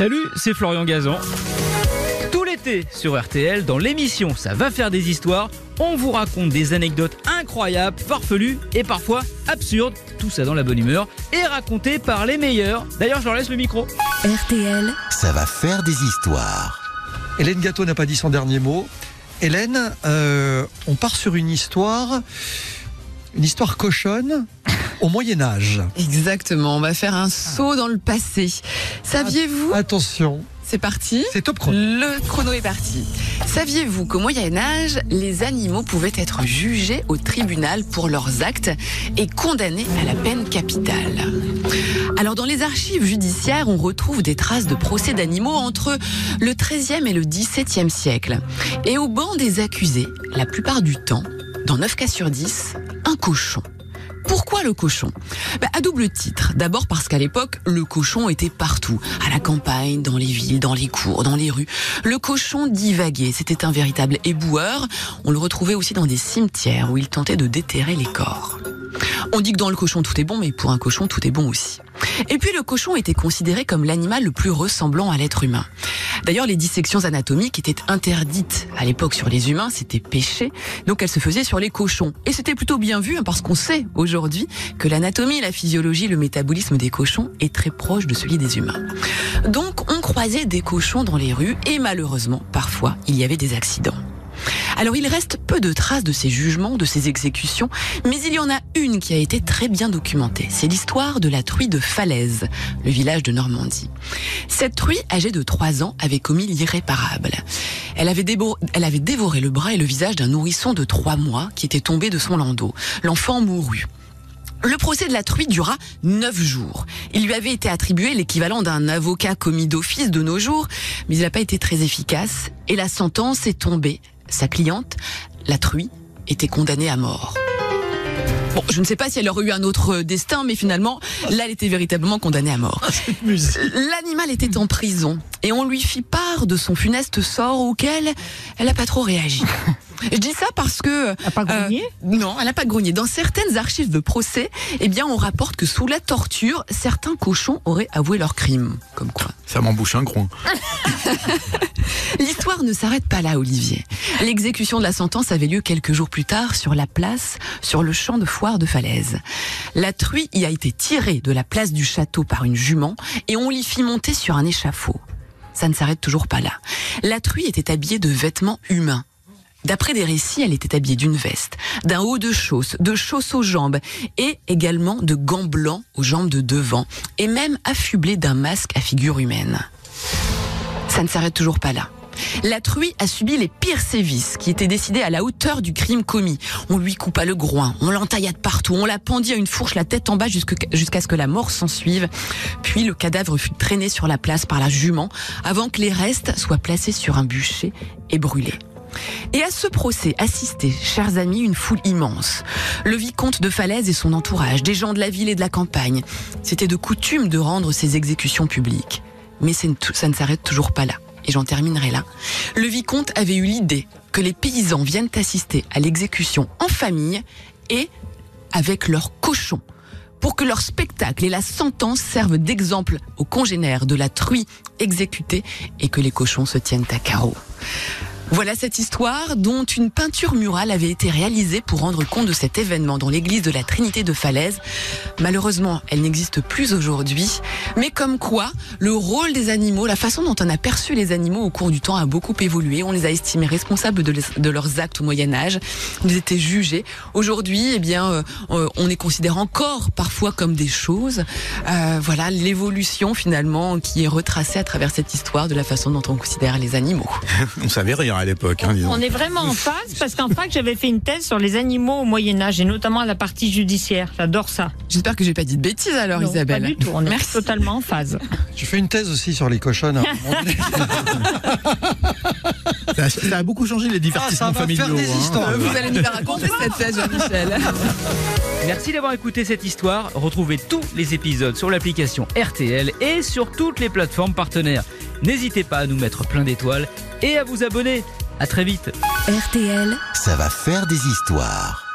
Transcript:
Salut, c'est Florian Gazan. Tout l'été sur RTL, dans l'émission Ça va faire des histoires, on vous raconte des anecdotes incroyables, farfelues et parfois absurdes, tout ça dans la bonne humeur, et racontées par les meilleurs. D'ailleurs, je leur laisse le micro. RTL, Ça va faire des histoires. Hélène Gâteau n'a pas dit son dernier mot. Hélène, euh, on part sur une histoire, une histoire cochonne au Moyen Âge. Exactement, on va faire un saut dans le passé. Saviez-vous Attention, C'est parti c'est top chrono. Le chrono est parti. Saviez-vous qu'au Moyen Âge, les animaux pouvaient être jugés au tribunal pour leurs actes et condamnés à la peine capitale? Alors dans les archives judiciaires, on retrouve des traces de procès d'animaux entre le XIIIe et le XVIIe siècle. Et au banc des accusés, la plupart du temps, dans 9 cas sur 10, un cochon. Pourquoi le cochon? Bah, À double titre. D'abord parce qu'à l'époque, le cochon était partout. À la campagne, dans les villes, dans les cours, dans les rues. Le cochon divaguait. C'était un véritable éboueur. On le retrouvait aussi dans des cimetières où il tentait de déterrer les corps. On dit que dans le cochon tout est bon, mais pour un cochon tout est bon aussi. Et puis le cochon était considéré comme l'animal le plus ressemblant à l'être humain. D'ailleurs, les dissections anatomiques étaient interdites à l'époque sur les humains, c'était péché, donc elles se faisaient sur les cochons. Et c'était plutôt bien vu, hein, parce qu'on sait aujourd'hui que l'anatomie, la physiologie, le métabolisme des cochons est très proche de celui des humains. Donc on croisait des cochons dans les rues, et malheureusement, parfois, il y avait des accidents. Alors il reste peu de traces de ces jugements, de ces exécutions, mais il y en a une qui a été très bien documentée. C'est l'histoire de la truie de Falaise, le village de Normandie. Cette truie, âgée de 3 ans, avait commis l'irréparable. Elle avait, dévoré le bras et le visage d'un nourrisson de 3 mois qui était tombé de son landau. L'enfant mourut. Le procès de la truie dura neuf jours. Il lui avait été attribué l'équivalent d'un avocat commis d'office de nos jours, mais il n'a pas été très efficace et la sentence est tombée. Sa cliente, la truie, était condamnée à mort. Bon, je ne sais pas si elle aurait eu un autre destin, mais finalement, là, elle était véritablement condamnée à mort. L'animal était en prison et on lui fit part de son funeste sort auquel elle n'a pas trop réagi. Je dis ça parce que... A pas grogné? Non, elle n'a pas grogné. Dans certaines archives de procès, eh bien, on rapporte que sous la torture, certains cochons auraient avoué leur crime. Comme quoi. Ça m'embouche un groin. L'histoire ne s'arrête pas là, Olivier. L'exécution de la sentence avait lieu quelques jours plus tard sur la place, sur le champ de foire de Falaise. La truie y a été tirée de la place du château par une jument et on l'y fit monter sur un échafaud. Ça ne s'arrête toujours pas là. La truie était habillée de vêtements humains. D'après des récits, elle était habillée d'une veste, d'un haut de chausse, de chausses aux jambes et également de gants blancs aux jambes de devant et même affublée d'un masque à figure humaine. Ça ne s'arrête toujours pas là. La truie a subi les pires sévices qui étaient décidés à la hauteur du crime commis. On lui coupa le groin, on l'entailla de partout, on la pendit à une fourche la tête en bas jusqu'à ce que la mort s'en suive. Puis le cadavre fut traîné sur la place par la jument avant que les restes soient placés sur un bûcher et brûlés. Et à ce procès assistait, chers amis, une foule immense. Le vicomte de Falaise et son entourage, des gens de la ville et de la campagne. C'était de coutume de rendre ces exécutions publiques. Mais ça ne s'arrête toujours pas là. Et j'en terminerai là. Le vicomte avait eu l'idée que les paysans viennent assister à l'exécution en famille et avec leurs cochons pour que leur spectacle et la sentence servent d'exemple aux congénères de la truie exécutée et que les cochons se tiennent à carreau. Voilà cette histoire dont une peinture murale avait été réalisée pour rendre compte de cet événement dans l'église de la Trinité de Falaise. Malheureusement, elle n'existe plus aujourd'hui, mais comme quoi le rôle des animaux, la façon dont on a perçu les animaux au cours du temps a beaucoup évolué. On les a estimés responsables de, leurs actes au Moyen Âge. Ils étaient jugés. Aujourd'hui, eh bien, euh, euh, on les considère encore parfois comme des choses. Euh, voilà l'évolution finalement qui est retracée à travers cette histoire de la façon dont on considère les animaux. On savait rire à l'époque, hein. On est vraiment en phase parce qu'en fac, j'avais fait une thèse sur les animaux au Moyen-Âge et notamment la partie judiciaire. J'adore ça. J'espère que j'ai pas dit de bêtises alors, Non, Isabelle. Pas du tout. On est Merci. totalement en phase. J'ai fait une thèse aussi sur les cochonnes. donné. Ça, a- ça a beaucoup changé les divertissements Ah, ça va familiaux. faire des hein. histoires. Vous allez nous la raconter cette thèse, Jean-Michel. Merci d'avoir écouté cette histoire. Retrouvez tous les épisodes sur l'application RTL et sur toutes les plateformes partenaires. N'hésitez pas à nous mettre plein d'étoiles et à vous abonner. À très vite. RTL. Ça va faire des histoires.